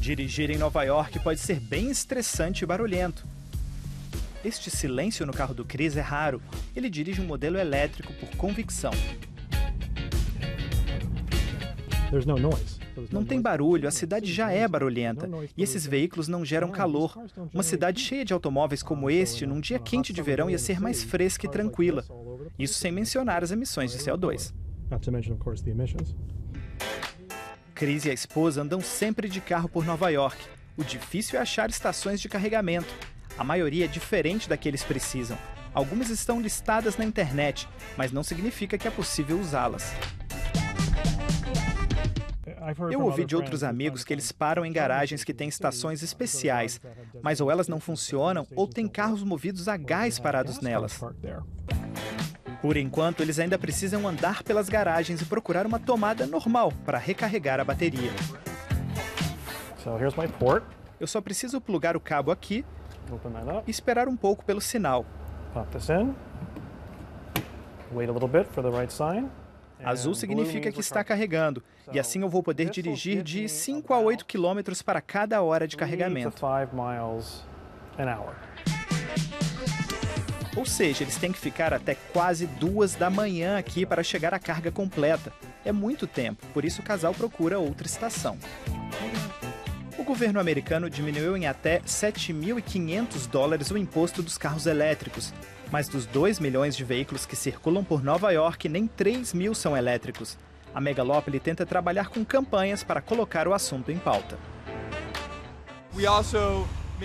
Dirigir em Nova York pode ser bem estressante e barulhento. Este silêncio no carro do Chris é raro. Ele dirige um modelo elétrico por convicção. Não tem barulho, a cidade já é barulhenta. E esses veículos não geram calor. Uma cidade cheia de automóveis como este, num dia quente de verão, ia ser mais fresca e tranquila. Isso sem mencionar as emissões de CO2. Chris e a esposa andam sempre de carro por Nova York. O difícil é achar estações de carregamento. A maioria é diferente da que eles precisam. Algumas estão listadas na internet, mas não significa que é possível usá-las. Eu ouvi de outros amigos que eles param em garagens que têm estações especiais, mas ou elas não funcionam ou tem carros movidos a gás parados nelas. Por enquanto, eles ainda precisam andar pelas garagens e procurar uma tomada normal para recarregar a bateria. Eu só preciso plugar o cabo aqui e esperar um pouco pelo sinal. Azul significa que está carregando, e assim eu vou poder dirigir de 5 a 8 quilômetros para cada hora de carregamento. Ou seja, eles têm que ficar até quase duas da manhã aqui para chegar à carga completa. É muito tempo, por isso o casal procura outra estação. O governo americano diminuiu em até 7.500 dólares o imposto dos carros elétricos. Mas dos 2 milhões de veículos que circulam por Nova York, nem 3 mil são elétricos. A megalópole tenta trabalhar com campanhas para colocar o assunto em pauta.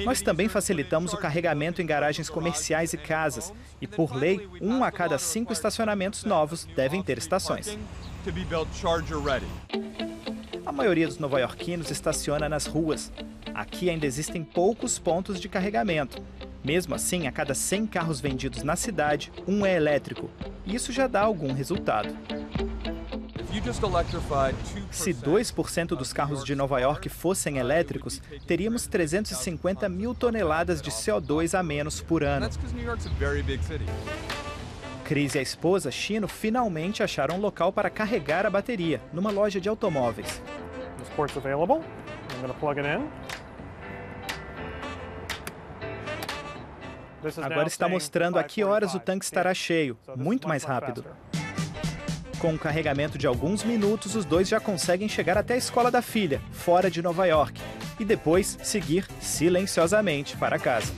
Nós também facilitamos o carregamento em garagens comerciais e casas, e por lei, um a cada cinco estacionamentos novos devem ter estações. A maioria dos nova-iorquinos estaciona nas ruas. Aqui ainda existem poucos pontos de carregamento. Mesmo assim, a cada 100 carros vendidos na cidade, um é elétrico. Isso já dá algum resultado. Se 2% dos carros de Nova York fossem elétricos, teríamos 350 mil toneladas de CO2 a menos por ano. Chris e a esposa, Chino, finalmente acharam um local para carregar a bateria, numa loja de automóveis. Agora está mostrando a que horas o tanque estará cheio, muito mais rápido. Com um carregamento de alguns minutos, os dois já conseguem chegar até a escola da filha, fora de Nova York, e depois seguir silenciosamente para casa.